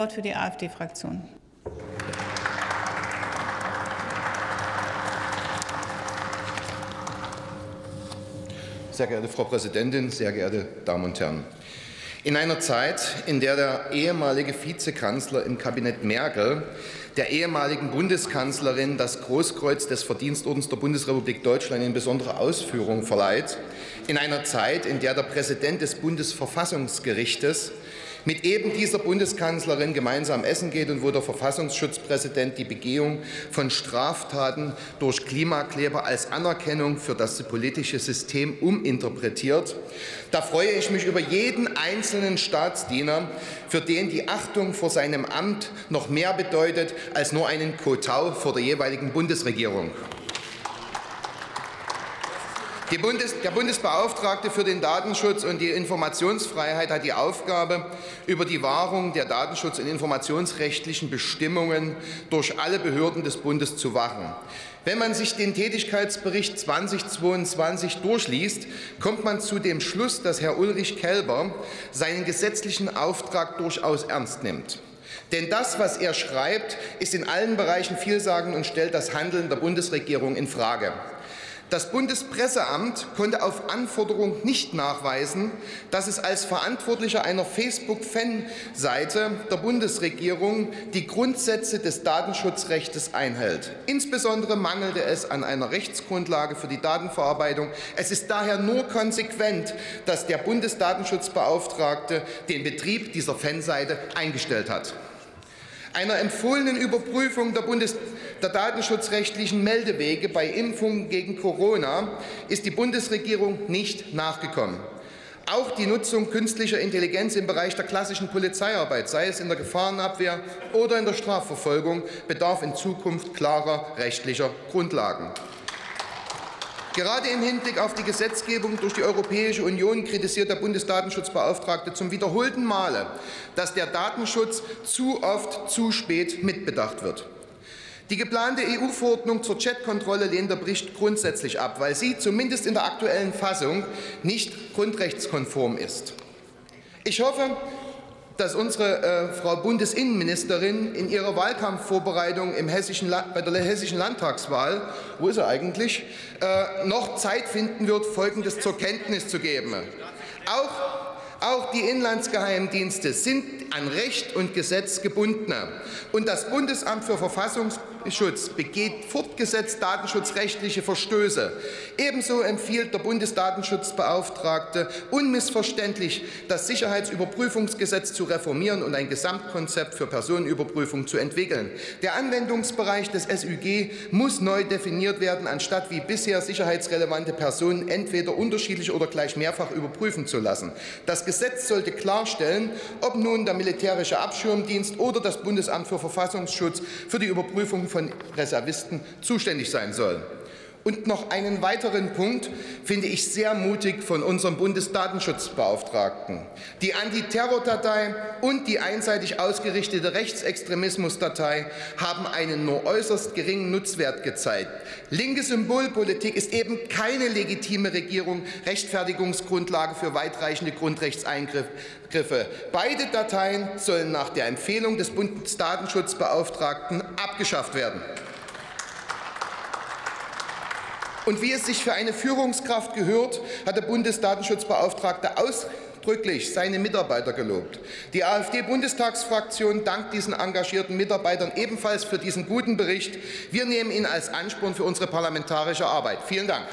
Wort für die AfD-Fraktion. Sehr geehrte Frau Präsidentin, sehr geehrte Damen und Herren! In einer Zeit, in der der ehemalige Vizekanzler im Kabinett Merkel der ehemaligen Bundeskanzlerin das Großkreuz des Verdienstordens der Bundesrepublik Deutschland in besonderer Ausführung verleiht, in einer Zeit, in der der Präsident des Bundesverfassungsgerichtes mit eben dieser Bundeskanzlerin gemeinsam essen geht und wo der Verfassungsschutzpräsident die Begehung von Straftaten durch Klimakleber als Anerkennung für das politische System uminterpretiert. Da freue ich mich über jeden einzelnen Staatsdiener, für den die Achtung vor seinem Amt noch mehr bedeutet als nur einen Kotau vor der jeweiligen Bundesregierung. Bundes der Bundesbeauftragte für den Datenschutz und die Informationsfreiheit hat die Aufgabe, über die Wahrung der datenschutz- und informationsrechtlichen Bestimmungen durch alle Behörden des Bundes zu wachen. Wenn man sich den Tätigkeitsbericht 2022 durchliest, kommt man zu dem Schluss, dass Herr Ulrich Kelber seinen gesetzlichen Auftrag durchaus ernst nimmt. Denn das, was er schreibt, ist in allen Bereichen vielsagend und stellt das Handeln der Bundesregierung in Frage. Das Bundespresseamt konnte auf Anforderung nicht nachweisen, dass es als Verantwortlicher einer Facebook-Fanseite der Bundesregierung die Grundsätze des Datenschutzrechts einhält. Insbesondere mangelte es an einer Rechtsgrundlage für die Datenverarbeitung. Es ist daher nur konsequent, dass der Bundesdatenschutzbeauftragte den Betrieb dieser Fanseite eingestellt hat. Einer empfohlenen Überprüfung der, Bundes der datenschutzrechtlichen Meldewege bei Impfungen gegen Corona ist die Bundesregierung nicht nachgekommen. Auch die Nutzung künstlicher Intelligenz im Bereich der klassischen Polizeiarbeit, sei es in der Gefahrenabwehr oder in der Strafverfolgung, bedarf in Zukunft klarer rechtlicher Grundlagen. Gerade im Hinblick auf die Gesetzgebung durch die Europäische Union kritisiert der Bundesdatenschutzbeauftragte zum wiederholten Male, dass der Datenschutz zu oft zu spät mitbedacht wird. Die geplante EU-Verordnung zur Chatkontrolle lehnt der Bericht grundsätzlich ab, weil sie zumindest in der aktuellen Fassung nicht grundrechtskonform ist. Ich hoffe, dass unsere äh, Frau Bundesinnenministerin in ihrer Wahlkampfvorbereitung im hessischen bei der hessischen Landtagswahl, wo ist er eigentlich, äh, noch Zeit finden wird, Folgendes zur Kenntnis zu geben. Auch, auch die Inlandsgeheimdienste sind an Recht und Gesetz gebunden. Und das Bundesamt für Verfassungsschutz begeht fortgesetzt datenschutzrechtliche Verstöße. Ebenso empfiehlt der Bundesdatenschutzbeauftragte unmissverständlich, das Sicherheitsüberprüfungsgesetz zu reformieren und ein Gesamtkonzept für Personenüberprüfung zu entwickeln. Der Anwendungsbereich des SÜG muss neu definiert werden, anstatt wie bisher sicherheitsrelevante Personen entweder unterschiedlich oder gleich mehrfach überprüfen zu lassen. Das Gesetz sollte klarstellen, ob nun der militärische Abschirmdienst oder das Bundesamt für Verfassungsschutz für die Überprüfung von Reservisten zuständig sein soll. Und noch einen weiteren Punkt finde ich sehr mutig von unserem Bundesdatenschutzbeauftragten. Die Antiterrordatei und die einseitig ausgerichtete Rechtsextremismusdatei haben einen nur äußerst geringen Nutzwert gezeigt. Linke Symbolpolitik ist eben keine legitime Regierung, Rechtfertigungsgrundlage für weitreichende Grundrechtseingriffe. Beide Dateien sollen nach der Empfehlung des Bundesdatenschutzbeauftragten abgeschafft werden. Und wie es sich für eine Führungskraft gehört, hat der Bundesdatenschutzbeauftragte ausdrücklich seine Mitarbeiter gelobt. Die AfD-Bundestagsfraktion dankt diesen engagierten Mitarbeitern ebenfalls für diesen guten Bericht. Wir nehmen ihn als Ansporn für unsere parlamentarische Arbeit. Vielen Dank.